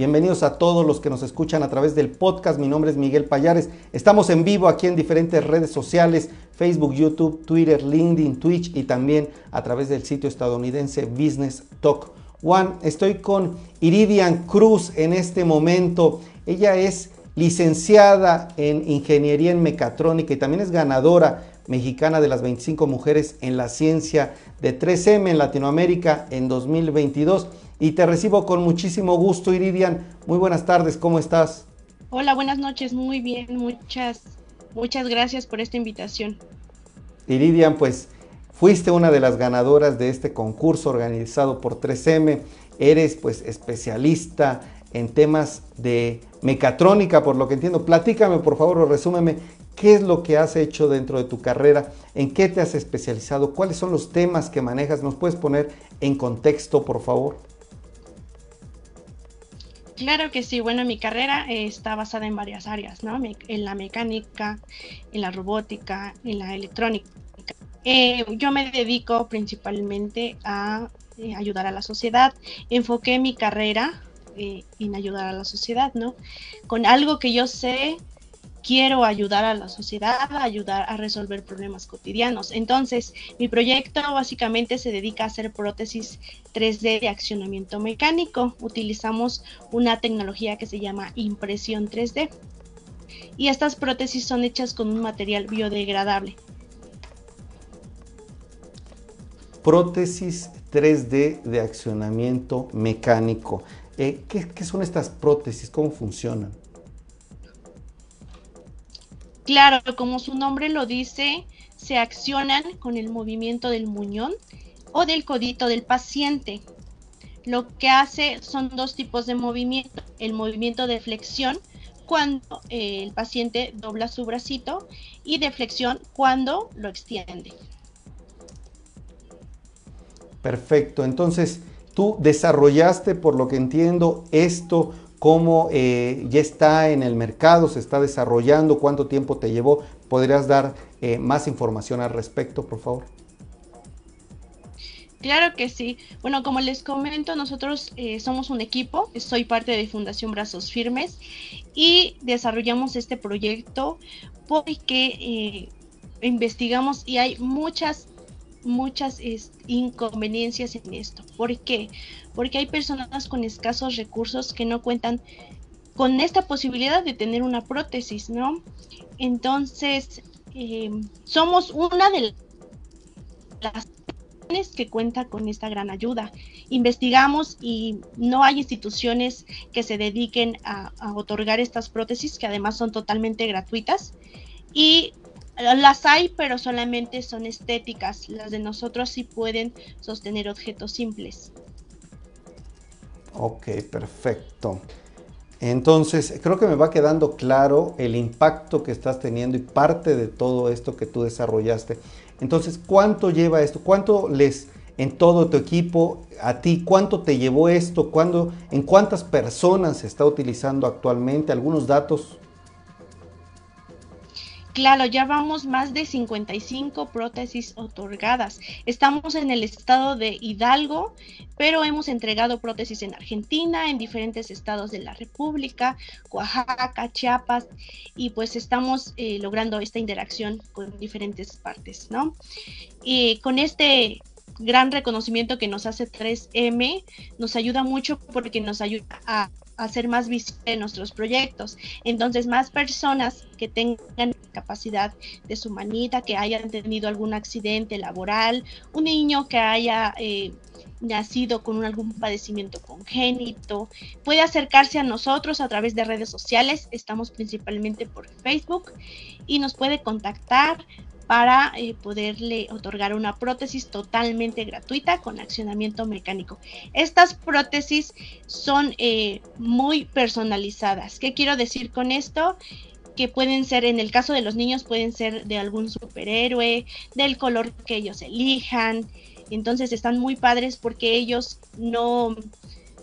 Bienvenidos a todos los que nos escuchan a través del podcast. Mi nombre es Miguel Payares. Estamos en vivo aquí en diferentes redes sociales, Facebook, YouTube, Twitter, LinkedIn, Twitch y también a través del sitio estadounidense Business Talk One. Estoy con Iridian Cruz en este momento. Ella es licenciada en Ingeniería en Mecatrónica y también es ganadora mexicana de las 25 mujeres en la ciencia de 3M en Latinoamérica en 2022 y te recibo con muchísimo gusto, Iridian. Muy buenas tardes, ¿cómo estás? Hola, buenas noches, muy bien, muchas, muchas gracias por esta invitación. Iridian, pues fuiste una de las ganadoras de este concurso organizado por 3M. Eres pues especialista en temas de mecatrónica, por lo que entiendo. Platícame, por favor, o resúmeme qué es lo que has hecho dentro de tu carrera, en qué te has especializado, cuáles son los temas que manejas. ¿Nos puedes poner en contexto, por favor? Claro que sí, bueno, mi carrera está basada en varias áreas, ¿no? En la mecánica, en la robótica, en la electrónica. Eh, yo me dedico principalmente a eh, ayudar a la sociedad. Enfoqué mi carrera eh, en ayudar a la sociedad, ¿no? Con algo que yo sé quiero ayudar a la sociedad, ayudar a resolver problemas cotidianos. Entonces, mi proyecto básicamente se dedica a hacer prótesis 3D de accionamiento mecánico. Utilizamos una tecnología que se llama impresión 3D. Y estas prótesis son hechas con un material biodegradable. Prótesis 3D de accionamiento mecánico. Eh, ¿qué, ¿Qué son estas prótesis? ¿Cómo funcionan? Claro, como su nombre lo dice, se accionan con el movimiento del muñón o del codito del paciente. Lo que hace son dos tipos de movimiento. El movimiento de flexión cuando eh, el paciente dobla su bracito y de flexión cuando lo extiende. Perfecto, entonces tú desarrollaste, por lo que entiendo, esto cómo eh, ya está en el mercado, se está desarrollando, cuánto tiempo te llevó. ¿Podrías dar eh, más información al respecto, por favor? Claro que sí. Bueno, como les comento, nosotros eh, somos un equipo, soy parte de Fundación Brazos Firmes y desarrollamos este proyecto porque investigamos y hay muchas muchas inconveniencias en esto. ¿Por qué? Porque hay personas con escasos recursos que no cuentan con esta posibilidad de tener una prótesis, ¿no? Entonces, em, somos una de las que cuenta con esta gran ayuda. Investigamos y no hay instituciones que se dediquen a, a otorgar estas prótesis, que además son totalmente gratuitas. Y las hay, pero solamente son estéticas. Las de nosotros sí pueden sostener objetos simples. Ok, perfecto. Entonces, creo que me va quedando claro el impacto que estás teniendo y parte de todo esto que tú desarrollaste. Entonces, ¿cuánto lleva esto? ¿Cuánto les, en todo tu equipo, a ti, cuánto te llevó esto? ¿Cuándo, ¿En cuántas personas se está utilizando actualmente? ¿Algunos datos? Claro, ya vamos más de 55 prótesis otorgadas. Estamos en el estado de Hidalgo, pero hemos entregado prótesis en Argentina, en diferentes estados de la República, Oaxaca, Chiapas, y pues estamos eh, logrando esta interacción con diferentes partes, ¿no? Y con este gran reconocimiento que nos hace 3M, nos ayuda mucho porque nos ayuda a hacer más visible nuestros proyectos. Entonces, más personas que tengan de su manita, que hayan tenido algún accidente laboral, un niño que haya eh, nacido con algún padecimiento congénito, puede acercarse a nosotros a través de redes sociales, estamos principalmente por Facebook y nos puede contactar para eh, poderle otorgar una prótesis totalmente gratuita con accionamiento mecánico. Estas prótesis son eh, muy personalizadas. ¿Qué quiero decir con esto? Que pueden ser, en el caso de los niños, pueden ser de algún superhéroe, del color que ellos elijan. Entonces están muy padres porque ellos no,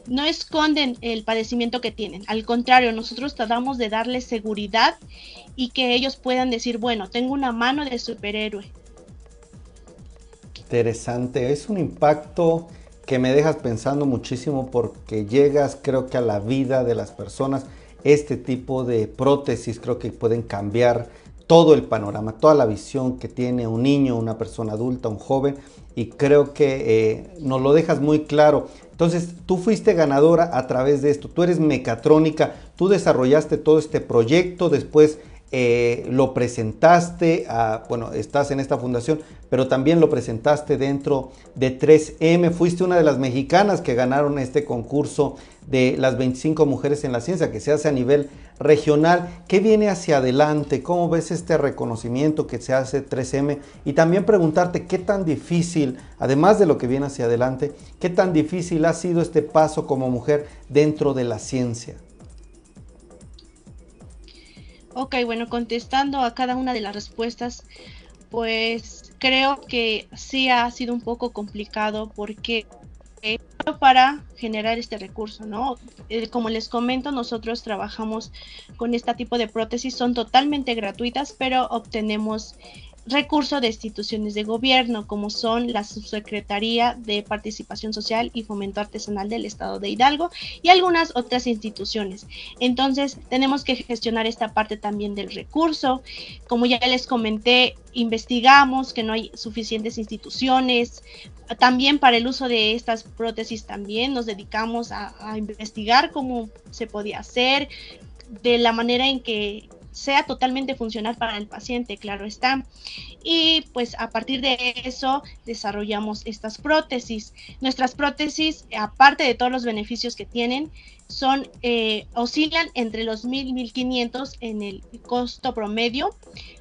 no esconden el padecimiento que tienen. Al contrario, nosotros tratamos de darles seguridad y que ellos puedan decir, bueno, tengo una mano de superhéroe. Interesante, es un impacto que me dejas pensando muchísimo porque llegas creo que a la vida de las personas. Este tipo de prótesis creo que pueden cambiar todo el panorama, toda la visión que tiene un niño, una persona adulta, un joven, y creo que eh, nos lo dejas muy claro. Entonces, tú fuiste ganadora a través de esto, tú eres mecatrónica, tú desarrollaste todo este proyecto, después eh, lo presentaste, a, bueno, estás en esta fundación, pero también lo presentaste dentro de 3M, fuiste una de las mexicanas que ganaron este concurso de las 25 mujeres en la ciencia que se hace a nivel regional. ¿Qué viene hacia adelante? ¿Cómo ves este reconocimiento que se hace 3M? Y también preguntarte qué tan difícil, además de lo que viene hacia adelante, qué tan difícil ha sido este paso como mujer dentro de la ciencia. Ok, bueno, contestando a cada una de las respuestas, pues creo que sí ha sido un poco complicado porque eh, para generar este recurso, ¿no? Eh, como les comento, nosotros trabajamos con este tipo de prótesis, son totalmente gratuitas, pero obtenemos recurso de instituciones de gobierno, como son la Subsecretaría de Participación Social y Fomento Artesanal del Estado de Hidalgo y algunas otras instituciones. Entonces, tenemos que gestionar esta parte también del recurso. Como ya les comenté, investigamos que no hay suficientes instituciones. También para el uso de estas prótesis también nos dedicamos a, a investigar cómo se podía hacer, de la manera en que sea totalmente funcional para el paciente, claro está. Y pues a partir de eso desarrollamos estas prótesis. Nuestras prótesis, aparte de todos los beneficios que tienen, son eh, oscilan entre los 1000 y 1500 en el costo promedio,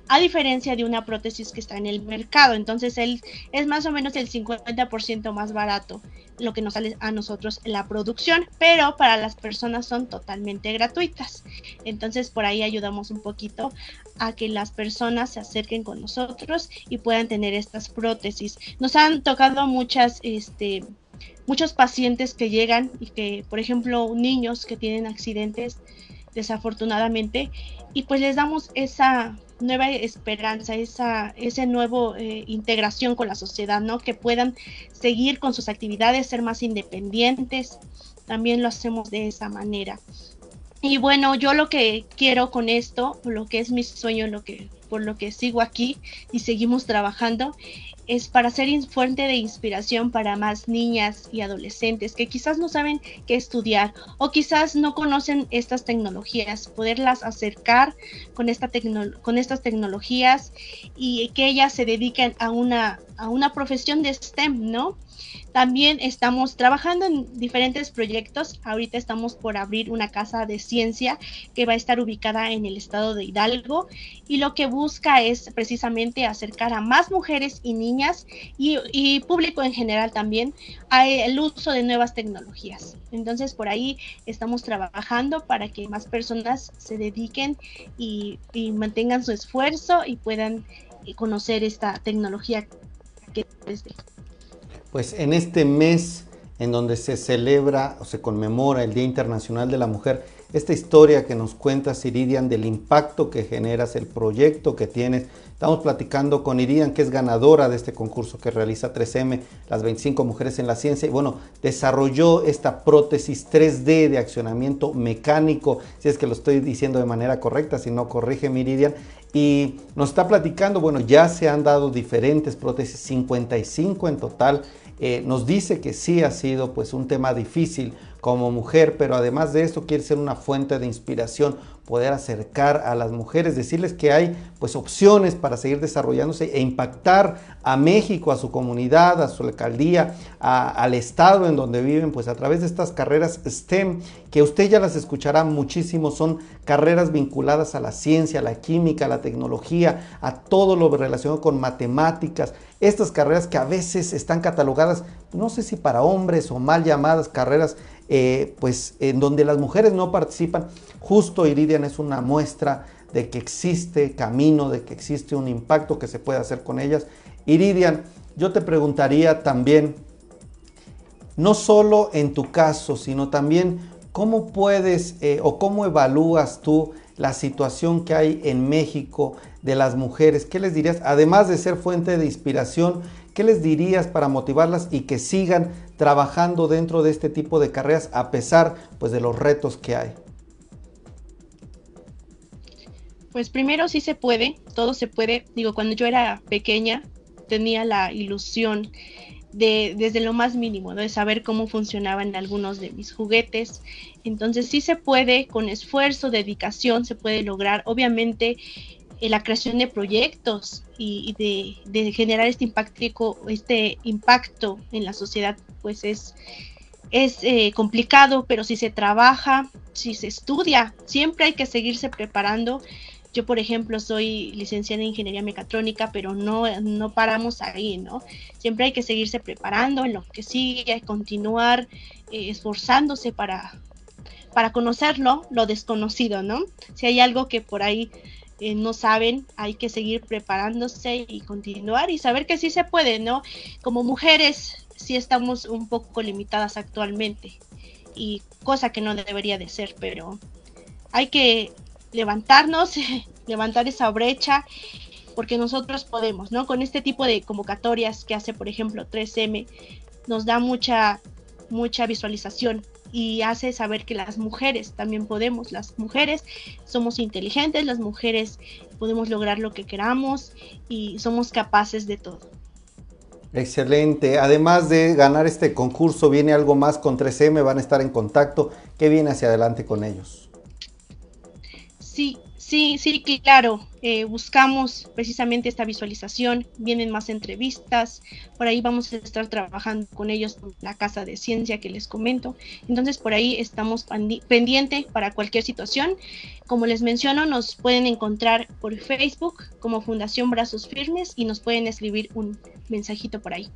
a diferencia de una prótesis que está en el mercado. Entonces, él es más o menos el 50% más barato lo que nos sale a nosotros la producción, pero para las personas son totalmente gratuitas. Entonces, por ahí ayudamos un poquito a que las personas se acerquen con nosotros y puedan tener estas prótesis. Nos han tocado muchas este muchos pacientes que llegan y que, por ejemplo, niños que tienen accidentes, desafortunadamente, y pues les damos esa nueva esperanza, esa, ese nuevo eh, integración con la sociedad, ¿no? Que puedan seguir con sus actividades, ser más independientes. También lo hacemos de esa manera. Y bueno, yo lo que quiero con esto, lo que es mi sueño, lo que por lo que sigo aquí y seguimos trabajando, es para ser fuente de inspiración para más niñas y adolescentes que quizás no saben qué estudiar o quizás no conocen estas tecnologías, poderlas acercar con, esta con estas tecnologías y que ellas se dediquen a una, a una profesión de STEM, ¿no? También estamos trabajando en diferentes proyectos. Ahorita estamos por abrir una casa de ciencia que va a estar ubicada en el estado de Hidalgo y lo que busca es precisamente acercar a más mujeres y niñas y, público en general también al uso de nuevas tecnologías. Entonces por ahí estamos trabajando para que más personas se dediquen y, y mantengan su esfuerzo y puedan conocer esta tecnología que es pues en este mes en donde se celebra o se conmemora el Día Internacional de la Mujer, esta historia que nos cuenta Iridian del impacto que generas, el proyecto que tienes. Estamos platicando con Iridian, que es ganadora de este concurso que realiza 3M, las 25 mujeres en la ciencia. Y bueno, desarrolló esta prótesis 3D de accionamiento mecánico, si es que lo estoy diciendo de manera correcta, si no, corrige Iridian. Y nos está platicando, bueno, ya se han dado diferentes prótesis, 55 en total eh, nos dice que sí ha sido pues un tema difícil como mujer, pero además de esto quiere ser una fuente de inspiración, poder acercar a las mujeres, decirles que hay pues opciones para seguir desarrollándose e impactar a México, a su comunidad, a su alcaldía, al estado en donde viven, pues a través de estas carreras STEM, que usted ya las escuchará muchísimo, son carreras vinculadas a la ciencia, a la química, a la tecnología, a todo lo relacionado con matemáticas, estas carreras que a veces están catalogadas, no sé si para hombres o mal llamadas carreras eh, pues en donde las mujeres no participan, justo Iridian es una muestra de que existe camino, de que existe un impacto que se puede hacer con ellas. Iridian, yo te preguntaría también, no solo en tu caso, sino también cómo puedes eh, o cómo evalúas tú la situación que hay en México de las mujeres. ¿Qué les dirías? Además de ser fuente de inspiración, ¿qué les dirías para motivarlas y que sigan trabajando dentro de este tipo de carreras a pesar pues de los retos que hay? Pues primero sí se puede, todo se puede. Digo, cuando yo era pequeña tenía la ilusión de, desde lo más mínimo, de saber cómo funcionaban algunos de mis juguetes. Entonces sí se puede, con esfuerzo, dedicación, se puede lograr. Obviamente la creación de proyectos y, de, generar este impacto, este impacto en la sociedad, pues es, es eh, complicado, pero si se trabaja, si se estudia, siempre hay que seguirse preparando yo, por ejemplo, soy licenciada en ingeniería mecatrónica, pero no, no paramos ahí, ¿no? Siempre hay que seguirse preparando en lo que sigue, continuar eh, esforzándose para, para conocerlo, lo desconocido, ¿no? Si hay algo que por ahí eh, no saben, hay que seguir preparándose y continuar y saber que sí se puede, ¿no? Como mujeres sí estamos un poco limitadas actualmente y cosa que no debería de ser, pero hay que levantarnos, levantar esa brecha, porque nosotros podemos, ¿no? Con este tipo de convocatorias que hace, por ejemplo, 3M, nos da mucha, mucha visualización y hace saber que las mujeres también podemos, las mujeres somos inteligentes, las mujeres podemos lograr lo que queramos y somos capaces de todo. Excelente. Además de ganar este concurso, viene algo más con 3M, van a estar en contacto. ¿Qué viene hacia adelante con ellos? Sí, sí, sí, claro. Eh, buscamos precisamente esta visualización, vienen más entrevistas, por ahí vamos a estar trabajando con ellos en la casa de ciencia que les comento. Entonces por ahí estamos pendiente para cualquier situación. Como les menciono, nos pueden encontrar por Facebook como Fundación Brazos Firmes y nos pueden escribir un mensajito por ahí.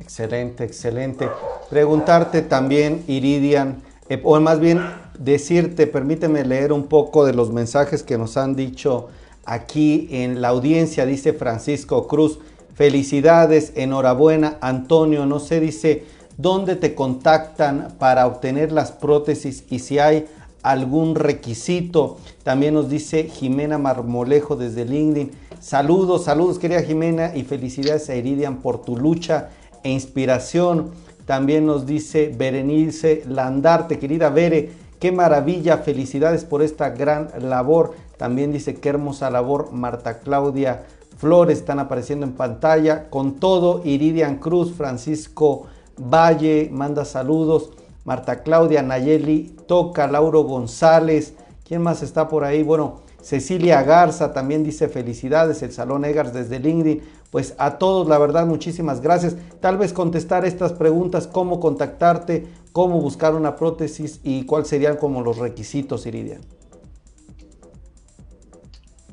Excelente, excelente. Preguntarte también, Iridian, eh, o más bien decirte, permíteme leer un poco de los mensajes que nos han dicho aquí en la audiencia, dice Francisco Cruz. Felicidades, enhorabuena, Antonio. No sé, dice, ¿dónde te contactan para obtener las prótesis y si hay algún requisito? También nos dice Jimena Marmolejo desde LinkedIn. Saludos, saludos, querida Jimena, y felicidades a Iridian por tu lucha e inspiración. También nos dice Berenice Landarte, querida Bere, Qué maravilla, felicidades por esta gran labor. También dice qué hermosa labor Marta Claudia Flores están apareciendo en pantalla. Con todo, Iridian Cruz, Francisco Valle manda saludos. Marta Claudia Nayeli Toca, Lauro González. ¿Quién más está por ahí? Bueno, Cecilia Garza también dice felicidades, el Salón Egars desde LinkedIn. Pues a todos, la verdad, muchísimas gracias. Tal vez contestar estas preguntas, cómo contactarte, cómo buscar una prótesis y cuáles serían como los requisitos, Iridia.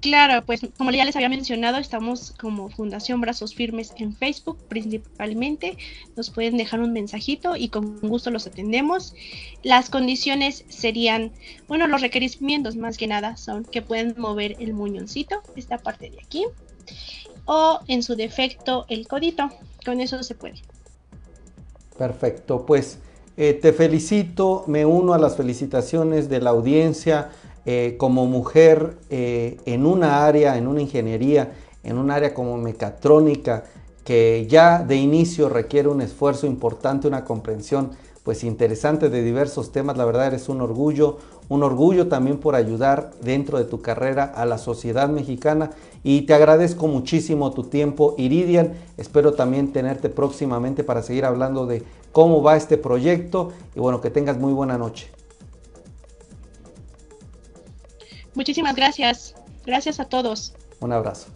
Claro, pues como ya les había mencionado, estamos como Fundación Brazos Firmes en Facebook principalmente. Nos pueden dejar un mensajito y con gusto los atendemos. Las condiciones serían, bueno, los requerimientos más que nada son que pueden mover el muñoncito, esta parte de aquí, o en su defecto el codito. Con eso se puede. Perfecto, pues eh, te felicito, me uno a las felicitaciones de la audiencia eh, como mujer eh, en una área, en una ingeniería, en un área como mecatrónica, que ya de inicio requiere un esfuerzo importante, una comprensión pues interesante de diversos temas. La verdad eres un orgullo, un orgullo también por ayudar dentro de tu carrera a la sociedad mexicana y te agradezco muchísimo tu tiempo, Iridian. Espero también tenerte próximamente para seguir hablando de cómo va este proyecto y bueno, que tengas muy buena noche. Muchísimas gracias. Gracias a todos. Un abrazo.